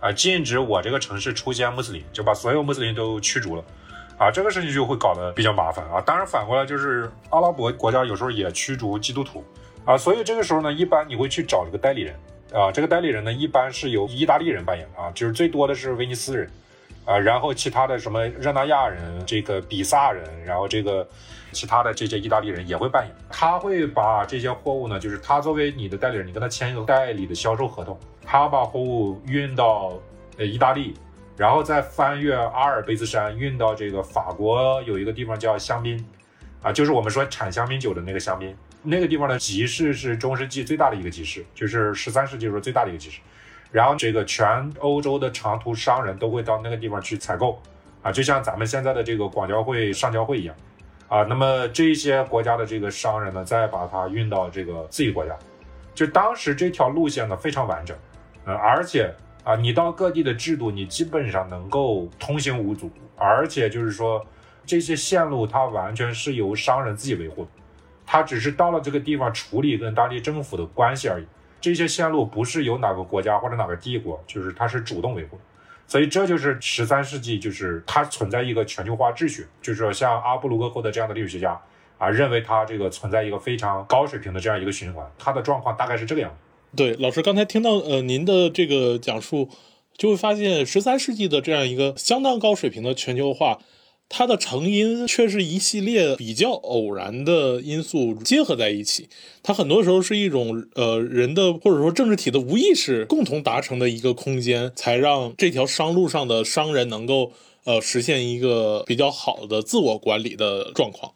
啊，禁止我这个城市出现穆斯林，就把所有穆斯林都驱逐了，啊，这个事情就会搞得比较麻烦啊。当然反过来就是阿拉伯国家有时候也驱逐基督徒，啊，所以这个时候呢，一般你会去找这个代理人。啊，这个代理人呢，一般是由意大利人扮演啊，就是最多的是威尼斯人，啊，然后其他的什么热那亚人、这个比萨人，然后这个其他的这些意大利人也会扮演。他会把这些货物呢，就是他作为你的代理人，你跟他签一个代理的销售合同，他把货物运到呃意大利，然后再翻越阿尔卑斯山运到这个法国有一个地方叫香槟，啊，就是我们说产香槟酒的那个香槟。那个地方的集市是中世纪最大的一个集市，就是十三世纪时候最大的一个集市。然后这个全欧洲的长途商人都会到那个地方去采购，啊，就像咱们现在的这个广交会、上交会一样，啊，那么这些国家的这个商人呢，再把它运到这个自己国家，就当时这条路线呢非常完整，呃，而且啊，你到各地的制度，你基本上能够通行无阻，而且就是说这些线路它完全是由商人自己维护的，他只是到了这个地方处理跟当地政府的关系而已。这些线路不是由哪个国家或者哪个帝国，就是它是主动维护，所以这就是十三世纪，就是它存在一个全球化秩序，就是说像阿布鲁格霍德这样的历史学家啊，认为它这个存在一个非常高水平的这样一个循环，它的状况大概是这个样子。对，老师刚才听到呃您的这个讲述，就会发现十三世纪的这样一个相当高水平的全球化。它的成因却是一系列比较偶然的因素结合在一起，它很多时候是一种呃人的或者说政治体的无意识共同达成的一个空间，才让这条商路上的商人能够呃实现一个比较好的自我管理的状况。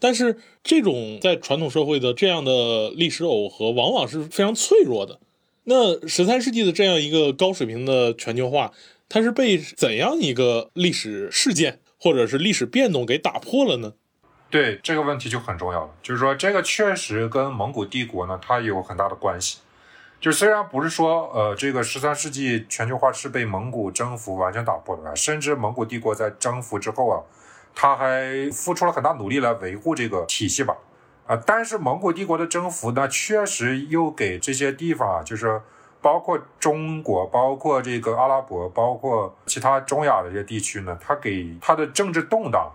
但是这种在传统社会的这样的历史耦合，往往是非常脆弱的。那十三世纪的这样一个高水平的全球化，它是被怎样一个历史事件？或者是历史变动给打破了呢？对这个问题就很重要了，就是说这个确实跟蒙古帝国呢，它有很大的关系。就虽然不是说，呃，这个十三世纪全球化是被蒙古征服完全打破的，甚至蒙古帝国在征服之后啊，他还付出了很大努力来维护这个体系吧，啊，但是蒙古帝国的征服呢，确实又给这些地方啊，就是。包括中国，包括这个阿拉伯，包括其他中亚的这些地区呢，它给它的政治动荡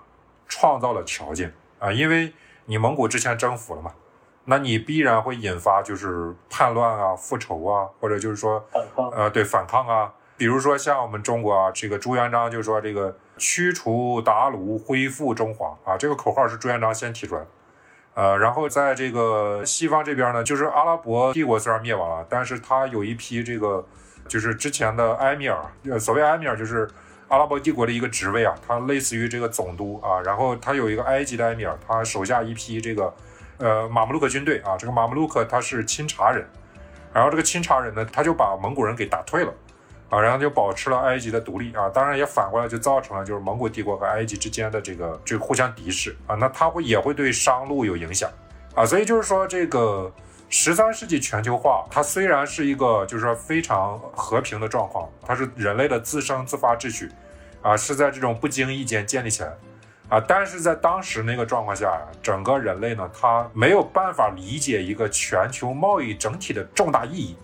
创造了条件。啊，因为你蒙古之前征服了嘛，那你必然会引发就是叛乱啊、复仇啊，或者就是说反抗，呃，对反抗啊，比如说像我们中国啊，这个朱元璋就说这个驱除鞑虏，恢复中华啊，这个口号是朱元璋先提出来的。呃，然后在这个西方这边呢，就是阿拉伯帝国虽然灭亡了，但是他有一批这个，就是之前的埃米尔，所谓埃米尔就是阿拉伯帝国的一个职位啊，他类似于这个总督啊，然后他有一个埃及的埃米尔，他手下一批这个，呃，马穆鲁克军队啊，这个马穆鲁克他是钦察人，然后这个钦察人呢，他就把蒙古人给打退了。啊，然后就保持了埃及的独立啊，当然也反过来就造成了就是蒙古帝国和埃及之间的这个这个互相敌视啊，那它会也会对商路有影响啊，所以就是说这个十三世纪全球化，它虽然是一个就是说非常和平的状况，它是人类的自生自发秩序啊，是在这种不经意间建立起来啊，但是在当时那个状况下，整个人类呢，他没有办法理解一个全球贸易整体的重大意义。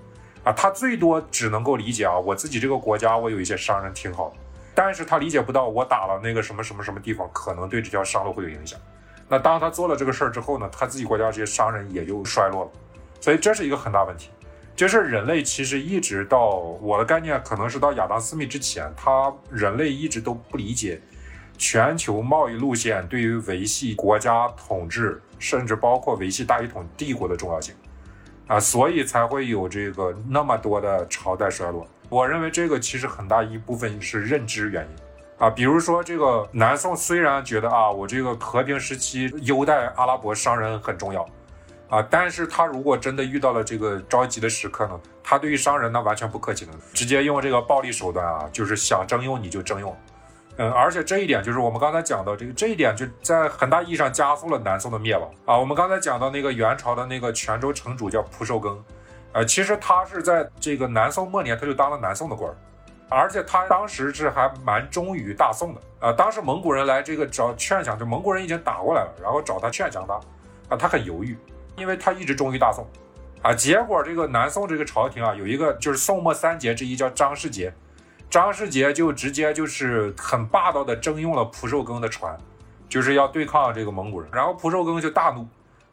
啊，他最多只能够理解啊，我自己这个国家，我有一些商人挺好的，但是他理解不到我打了那个什么什么什么地方，可能对这条商路会有影响。那当他做了这个事儿之后呢，他自己国家这些商人也就衰落了，所以这是一个很大问题。就是人类其实一直到我的概念，可能是到亚当斯密之前，他人类一直都不理解全球贸易路线对于维系国家统治，甚至包括维系大一统帝国的重要性。啊，所以才会有这个那么多的朝代衰落。我认为这个其实很大一部分是认知原因啊。比如说，这个南宋虽然觉得啊，我这个和平时期优待阿拉伯商人很重要啊，但是他如果真的遇到了这个着急的时刻呢，他对于商人那完全不客气的，直接用这个暴力手段啊，就是想征用你就征用。嗯，而且这一点就是我们刚才讲到这个，这一点就在很大意义上加速了南宋的灭亡啊。我们刚才讲到那个元朝的那个泉州城主叫蒲寿庚，呃，其实他是在这个南宋末年他就当了南宋的官儿，而且他当时是还蛮忠于大宋的啊。当时蒙古人来这个找劝降，就蒙古人已经打过来了，然后找他劝降他，啊，他很犹豫，因为他一直忠于大宋，啊，结果这个南宋这个朝廷啊，有一个就是宋末三杰之一叫张世杰。张世杰就直接就是很霸道的征用了蒲寿庚的船，就是要对抗这个蒙古人。然后蒲寿庚就大怒，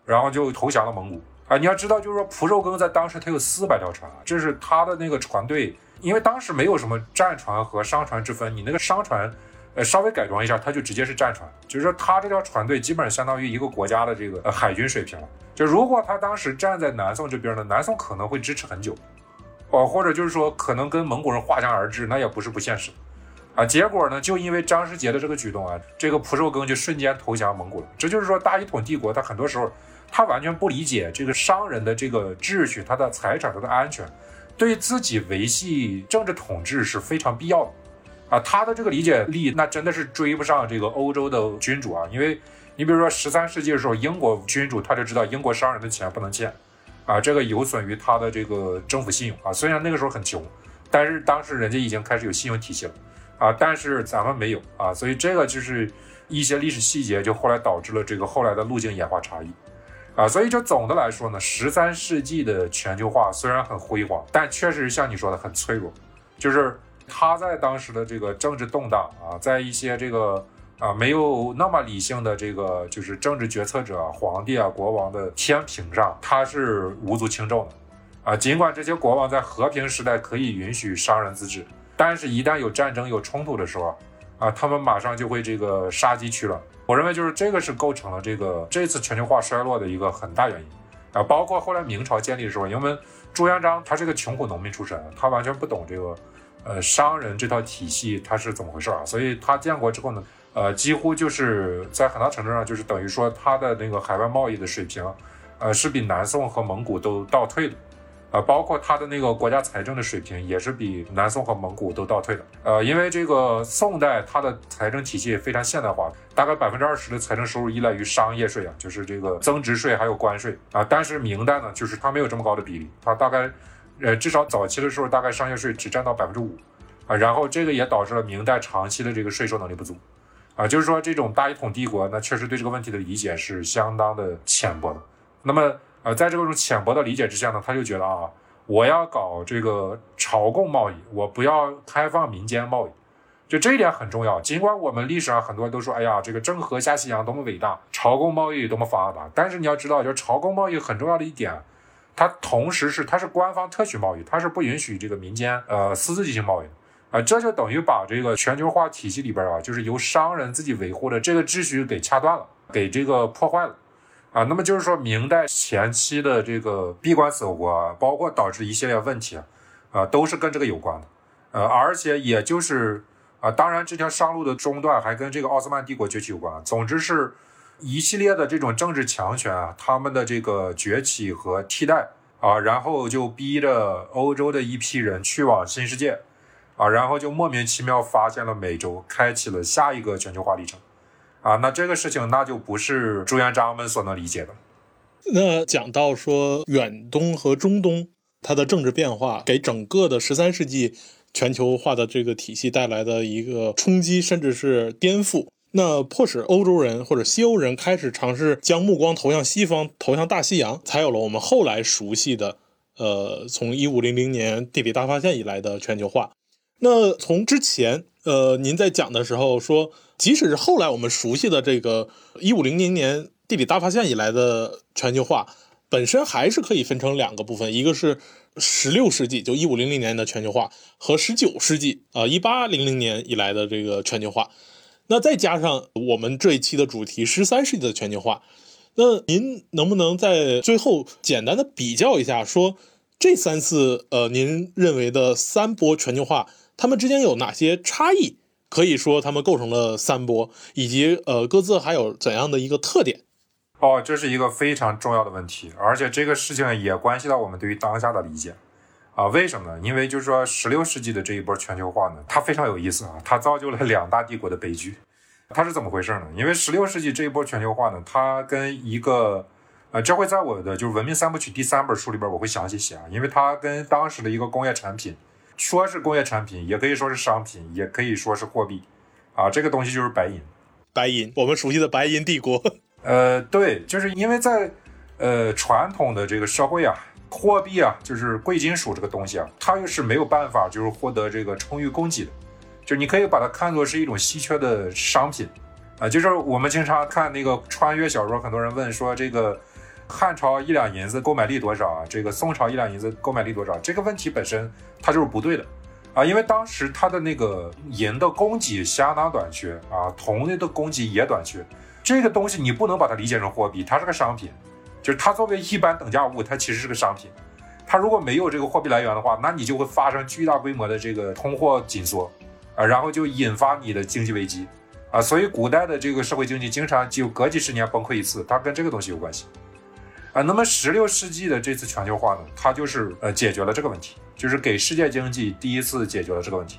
然后就投降了蒙古。啊，你要知道，就是说蒲寿庚在当时他有四百条船，这是他的那个船队。因为当时没有什么战船和商船之分，你那个商船，呃，稍微改装一下，它就直接是战船。就是说他这条船队基本上相当于一个国家的这个呃海军水平了。就如果他当时站在南宋这边呢，南宋可能会支持很久。哦，或者就是说，可能跟蒙古人划江而治，那也不是不现实，啊，结果呢，就因为张世杰的这个举动啊，这个蒲寿庚就瞬间投降蒙古了。这就是说，大一统帝国，他很多时候他完全不理解这个商人的这个秩序、他的财产、他的安全，对自己维系政治统治是非常必要的。啊，他的这个理解力那真的是追不上这个欧洲的君主啊，因为你比如说十三世纪的时候，英国君主他就知道英国商人的钱不能欠，啊，这个有损于他的这个政府信用啊。虽然那个时候很穷，但是当时人家已经开始有信用体系了，啊，但是咱们没有啊，所以这个就是一些历史细节，就后来导致了这个后来的路径演化差异，啊，所以就总的来说呢，十三世纪的全球化虽然很辉煌，但确实像你说的很脆弱，就是。他在当时的这个政治动荡啊，在一些这个啊没有那么理性的这个就是政治决策者、皇帝啊、国王的天平上，他是无足轻重的啊。尽管这些国王在和平时代可以允许商人自治，但是一旦有战争、有冲突的时候啊，他们马上就会这个杀鸡取卵。我认为就是这个是构成了这个这次全球化衰落的一个很大原因啊。包括后来明朝建立的时候，因为朱元璋他是个穷苦农民出身，他完全不懂这个。呃，商人这套体系它是怎么回事啊？所以他建国之后呢，呃，几乎就是在很大程度上就是等于说他的那个海外贸易的水平，呃，是比南宋和蒙古都倒退的，呃，包括他的那个国家财政的水平也是比南宋和蒙古都倒退的。呃，因为这个宋代它的财政体系非常现代化，大概百分之二十的财政收入依赖于商业税啊，就是这个增值税还有关税啊。但是明代呢，就是它没有这么高的比例，它大概。呃，至少早期的时候，大概商业税只占到百分之五，啊，然后这个也导致了明代长期的这个税收能力不足，啊，就是说这种大一统帝国，那确实对这个问题的理解是相当的浅薄的。那么，呃，在这种浅薄的理解之下呢，他就觉得啊，我要搞这个朝贡贸易，我不要开放民间贸易，就这一点很重要。尽管我们历史上很多人都说，哎呀，这个郑和下西洋多么伟大，朝贡贸易多么发达，但是你要知道，就是朝贡贸易很重要的一点。它同时是它是官方特许贸易，它是不允许这个民间呃私自进行贸易的啊，这就等于把这个全球化体系里边啊，就是由商人自己维护的这个秩序给掐断了，给这个破坏了啊。那么就是说明代前期的这个闭关锁国，包括导致一系列问题啊，啊都是跟这个有关的，呃，而且也就是啊，当然这条商路的中断还跟这个奥斯曼帝国崛起有关。总之是。一系列的这种政治强权啊，他们的这个崛起和替代啊，然后就逼着欧洲的一批人去往新世界啊，然后就莫名其妙发现了美洲，开启了下一个全球化历程啊。那这个事情那就不是朱元璋们所能理解的。那讲到说远东和中东，它的政治变化给整个的十三世纪全球化的这个体系带来的一个冲击，甚至是颠覆。那迫使欧洲人或者西欧人开始尝试将目光投向西方，投向大西洋，才有了我们后来熟悉的，呃，从一五零零年地理大发现以来的全球化。那从之前，呃，您在讲的时候说，即使是后来我们熟悉的这个一五零零年地理大发现以来的全球化，本身还是可以分成两个部分，一个是十六世纪就一五零零年的全球化，和十九世纪啊一八零零年以来的这个全球化。那再加上我们这一期的主题十三世纪的全球化，那您能不能在最后简单的比较一下，说这三次呃您认为的三波全球化，它们之间有哪些差异？可以说它们构成了三波，以及呃各自还有怎样的一个特点？哦，这是一个非常重要的问题，而且这个事情也关系到我们对于当下的理解。啊，为什么呢？因为就是说，十六世纪的这一波全球化呢，它非常有意思啊，它造就了两大帝国的悲剧。它是怎么回事呢？因为十六世纪这一波全球化呢，它跟一个，呃，这会在我的就是《文明三部曲》第三本书里边我会详细写啊，因为它跟当时的一个工业产品，说是工业产品，也可以说是商品，也可以说是货币，啊，这个东西就是白银。白银，我们熟悉的白银帝国。呃，对，就是因为在，呃，传统的这个社会啊。货币啊，就是贵金属这个东西啊，它又是没有办法就是获得这个充裕供给的，就你可以把它看作是一种稀缺的商品啊。就是我们经常看那个穿越小说，很多人问说这个汉朝一两银子购买力多少啊？这个宋朝一两银子购买力多少？这个问题本身它就是不对的啊，因为当时它的那个银的供给相当短缺啊，铜的供给也短缺，这个东西你不能把它理解成货币，它是个商品。就是它作为一般等价物，它其实是个商品。它如果没有这个货币来源的话，那你就会发生巨大规模的这个通货紧缩啊，然后就引发你的经济危机啊。所以古代的这个社会经济经常就隔几十年崩溃一次，它跟这个东西有关系啊。那么十六世纪的这次全球化呢，它就是呃解决了这个问题就是给世界经济第一次解决了这个问题。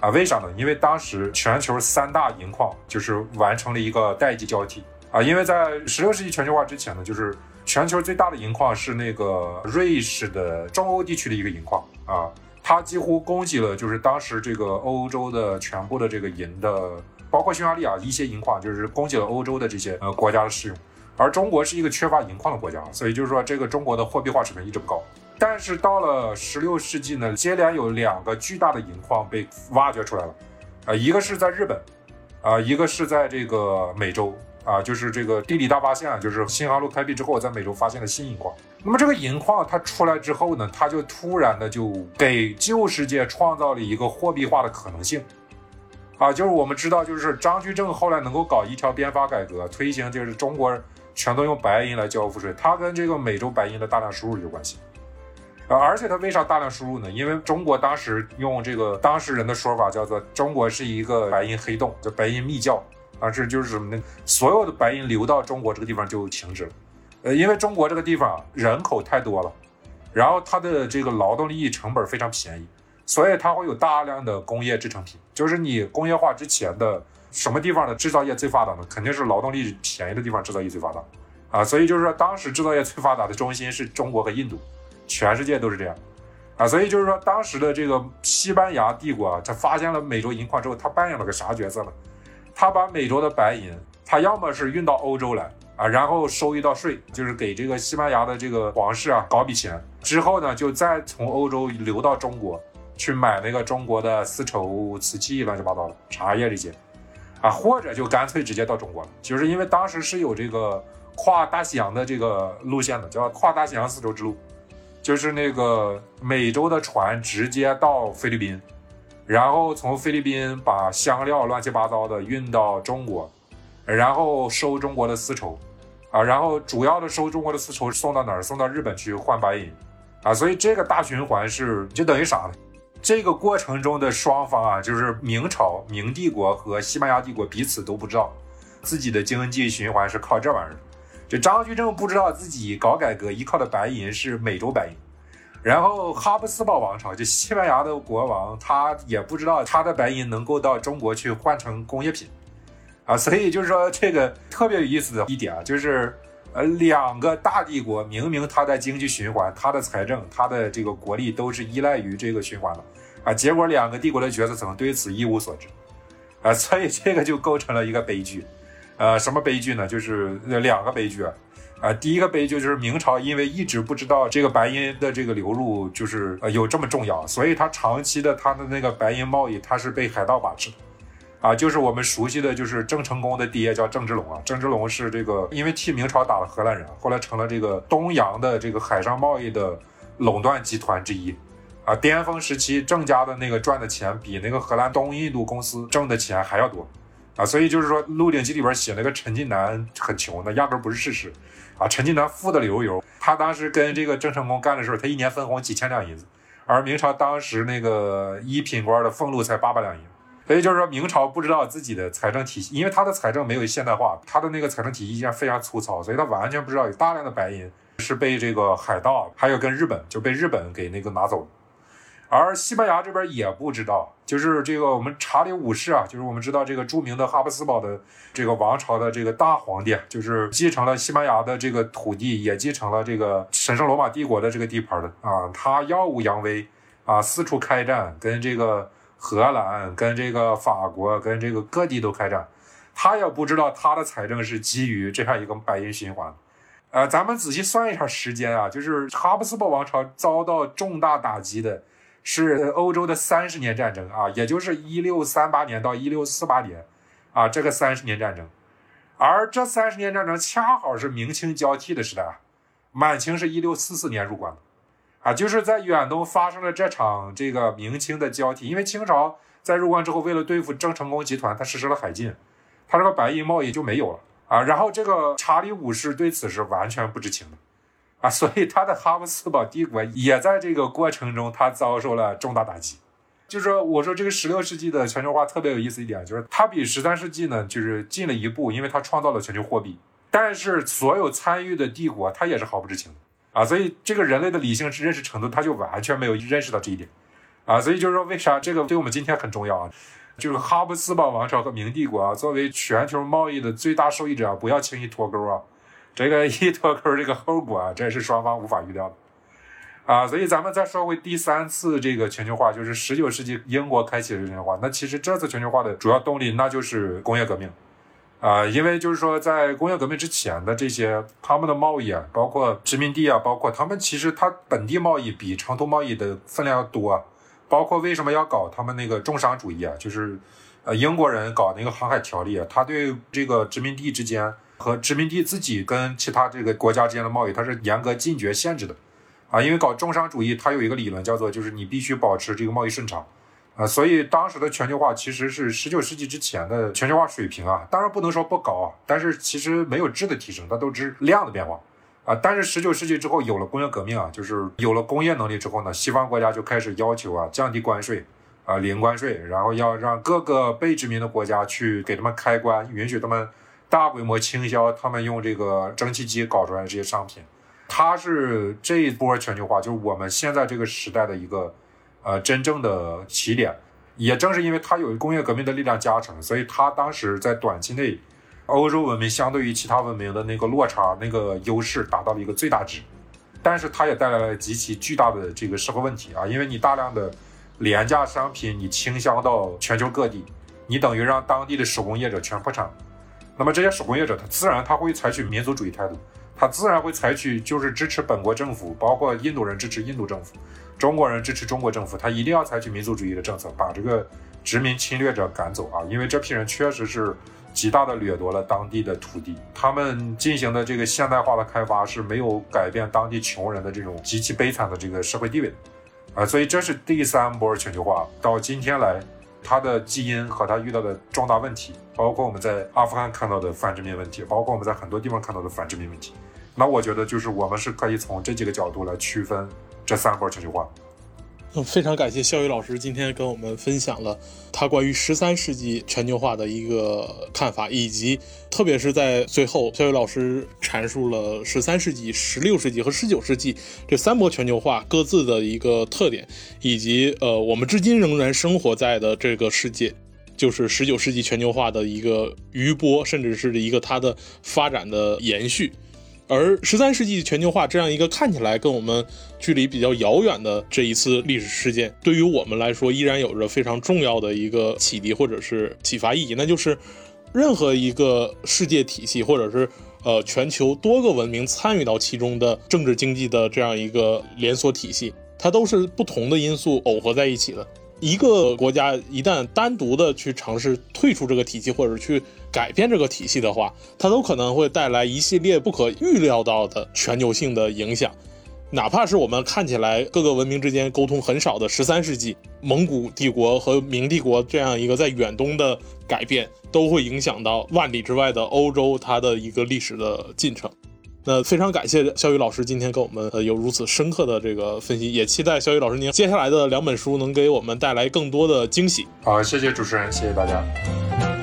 啊，为啥呢？因为当时全球三大银矿就是完成了一个代际交替啊。因为在十六世纪全球化之前呢，就是全球最大的银矿是那个瑞士的中欧地区的一个银矿啊，它几乎供给了就是当时这个欧洲的全部的这个银的，包括匈牙利啊一些银矿，就是供给了欧洲的这些呃国家的使用。而中国是一个缺乏银矿的国家，所以就是说这个中国的货币化水平一直不高。但是到了十六世纪呢，接连有两个巨大的银矿被挖掘出来了，啊，一个是在日本，啊，一个是在这个美洲，啊，就是这个地理大发现，就是新航路开辟之后，在美洲发现了新银矿。那么这个银矿它出来之后呢，它就突然的就给旧世界创造了一个货币化的可能性，啊，就是我们知道，就是张居正后来能够搞一条边法改革，推行就是中国全都用白银来交付税，它跟这个美洲白银的大量输入有关系。呃，而且它为啥大量输入呢？因为中国当时用这个当事人的说法叫做中国是一个白银黑洞，叫白银密教啊，这就是什么呢？所有的白银流到中国这个地方就停止了。呃，因为中国这个地方人口太多了，然后它的这个劳动力成本非常便宜，所以它会有大量的工业制成品。就是你工业化之前的什么地方的制造业最发达呢？肯定是劳动力便宜的地方制造业最发达啊。所以就是说，当时制造业最发达的中心是中国和印度。全世界都是这样，啊，所以就是说，当时的这个西班牙帝国啊，他发现了美洲银矿之后，他扮演了个啥角色呢？他把美洲的白银，他要么是运到欧洲来啊，然后收一道税，就是给这个西班牙的这个皇室啊搞笔钱，之后呢，就再从欧洲流到中国去买那个中国的丝绸、瓷器、乱七八糟的茶叶这些，啊，或者就干脆直接到中国了，就是因为当时是有这个跨大西洋的这个路线的，叫跨大西洋丝绸之路。就是那个美洲的船直接到菲律宾，然后从菲律宾把香料乱七八糟的运到中国，然后收中国的丝绸，啊，然后主要的收中国的丝绸送到哪儿？送到日本去换白银，啊，所以这个大循环是就等于啥呢？这个过程中的双方啊，就是明朝明帝国和西班牙帝国彼此都不知道自己的经济循环是靠这玩意儿。就张居正不知道自己搞改革依靠的白银是美洲白银，然后哈布斯堡王朝就西班牙的国王他也不知道他的白银能够到中国去换成工业品，啊，所以就是说这个特别有意思的一点啊，就是呃两个大帝国明明它的经济循环、它的财政、它的这个国力都是依赖于这个循环的，啊，结果两个帝国的决策层对此一无所知，啊，所以这个就构成了一个悲剧。呃，什么悲剧呢？就是两个悲剧啊！啊，第一个悲剧就是明朝因为一直不知道这个白银的这个流入就是呃有这么重要，所以它长期的它的那个白银贸易它是被海盗把持的，啊，就是我们熟悉的就是郑成功的爹叫郑芝龙啊，郑芝龙是这个因为替明朝打了荷兰人，后来成了这个东洋的这个海上贸易的垄断集团之一，啊，巅峰时期郑家的那个赚的钱比那个荷兰东印度公司挣的钱还要多。啊，所以就是说，《鹿鼎记》里边写那个陈近南很穷，那压根不是事实，啊，陈近南富得流油，他当时跟这个郑成功干的时候，他一年分红几千两银子，而明朝当时那个一品官的俸禄才八百两银，所以就是说明朝不知道自己的财政体系，因为他的财政没有现代化，他的那个财政体系依然非常粗糙，所以他完全不知道有大量的白银是被这个海盗，还有跟日本就被日本给那个拿走。而西班牙这边也不知道，就是这个我们查理五世啊，就是我们知道这个著名的哈布斯堡的这个王朝的这个大皇帝，就是继承了西班牙的这个土地，也继承了这个神圣罗马帝国的这个地盘的啊，他耀武扬威啊，四处开战，跟这个荷兰、跟这个法国、跟这个各地都开战，他也不知道他的财政是基于这样一个白银循环，呃，咱们仔细算一下时间啊，就是哈布斯堡王朝遭到重大打击的。是欧洲的三十年战争啊，也就是一六三八年到一六四八年，啊，这个三十年战争，而这三十年战争恰好是明清交替的时代，满清是一六四四年入关的，啊，就是在远东发生了这场这个明清的交替，因为清朝在入关之后，为了对付郑成功集团，他实施了海禁，他这个白银贸易就没有了啊，然后这个查理五世对此是完全不知情的。啊，所以他的哈布斯堡帝国也在这个过程中，他遭受了重大打击。就是说，我说这个十六世纪的全球化特别有意思一点，就是它比十三世纪呢，就是进了一步，因为它创造了全球货币。但是所有参与的帝国，他也是毫不知情的。啊，所以这个人类的理性是认识程度，他就完全没有认识到这一点啊，所以就是说，为啥这个对我们今天很重要啊？就是哈布斯堡王朝和明帝国啊，作为全球贸易的最大受益者，不要轻易脱钩啊！这个一脱钩，这个后果啊，这是双方无法预料的啊！所以咱们再说回第三次这个全球化，就是十九世纪英国开启的全球化。那其实这次全球化的主要动力，那就是工业革命啊！因为就是说，在工业革命之前的这些他们的贸易啊，包括殖民地啊，包括他们其实它本地贸易比长途贸易的分量要多。包括为什么要搞他们那个重商主义啊？就是，呃，英国人搞那个航海条例啊，他对这个殖民地之间和殖民地自己跟其他这个国家之间的贸易，它是严格禁绝限制的，啊，因为搞重商主义，它有一个理论叫做，就是你必须保持这个贸易顺畅，啊，所以当时的全球化其实是十九世纪之前的全球化水平啊，当然不能说不高啊，但是其实没有质的提升，它都是量的变化。啊，但是十九世纪之后有了工业革命啊，就是有了工业能力之后呢，西方国家就开始要求啊降低关税，啊零关税，然后要让各个被殖民的国家去给他们开关，允许他们大规模倾销他们用这个蒸汽机搞出来的这些商品。它是这一波全球化，就是我们现在这个时代的一个呃真正的起点。也正是因为它有工业革命的力量加成，所以它当时在短期内。欧洲文明相对于其他文明的那个落差、那个优势达到了一个最大值，但是它也带来了极其巨大的这个社会问题啊！因为你大量的廉价商品你倾销到全球各地，你等于让当地的手工业者全破产。那么这些手工业者他自然他会采取民族主义态度，他自然会采取就是支持本国政府，包括印度人支持印度政府，中国人支持中国政府，他一定要采取民族主义的政策，把这个殖民侵略者赶走啊！因为这批人确实是。极大的掠夺了当地的土地，他们进行的这个现代化的开发是没有改变当地穷人的这种极其悲惨的这个社会地位，啊，所以这是第三波全球化到今天来，它的基因和它遇到的重大问题，包括我们在阿富汗看到的反殖民问题，包括我们在很多地方看到的反殖民问题，那我觉得就是我们是可以从这几个角度来区分这三波全球化。嗯非常感谢肖宇老师今天跟我们分享了他关于十三世纪全球化的一个看法，以及特别是在最后，肖宇老师阐述了十三世纪、十六世纪和十九世纪这三波全球化各自的一个特点，以及呃，我们至今仍然生活在的这个世界，就是十九世纪全球化的一个余波，甚至是一个它的发展的延续。而十三世纪全球化这样一个看起来跟我们距离比较遥远的这一次历史事件，对于我们来说依然有着非常重要的一个启迪或者是启发意义。那就是，任何一个世界体系或者是呃全球多个文明参与到其中的政治经济的这样一个连锁体系，它都是不同的因素耦合在一起的。一个国家一旦单独的去尝试退出这个体系，或者去改变这个体系的话，它都可能会带来一系列不可预料到的全球性的影响。哪怕是我们看起来各个文明之间沟通很少的十三世纪，蒙古帝国和明帝国这样一个在远东的改变，都会影响到万里之外的欧洲它的一个历史的进程。那非常感谢肖宇老师今天跟我们呃有如此深刻的这个分析，也期待肖宇老师您接下来的两本书能给我们带来更多的惊喜。好，谢谢主持人，谢谢大家。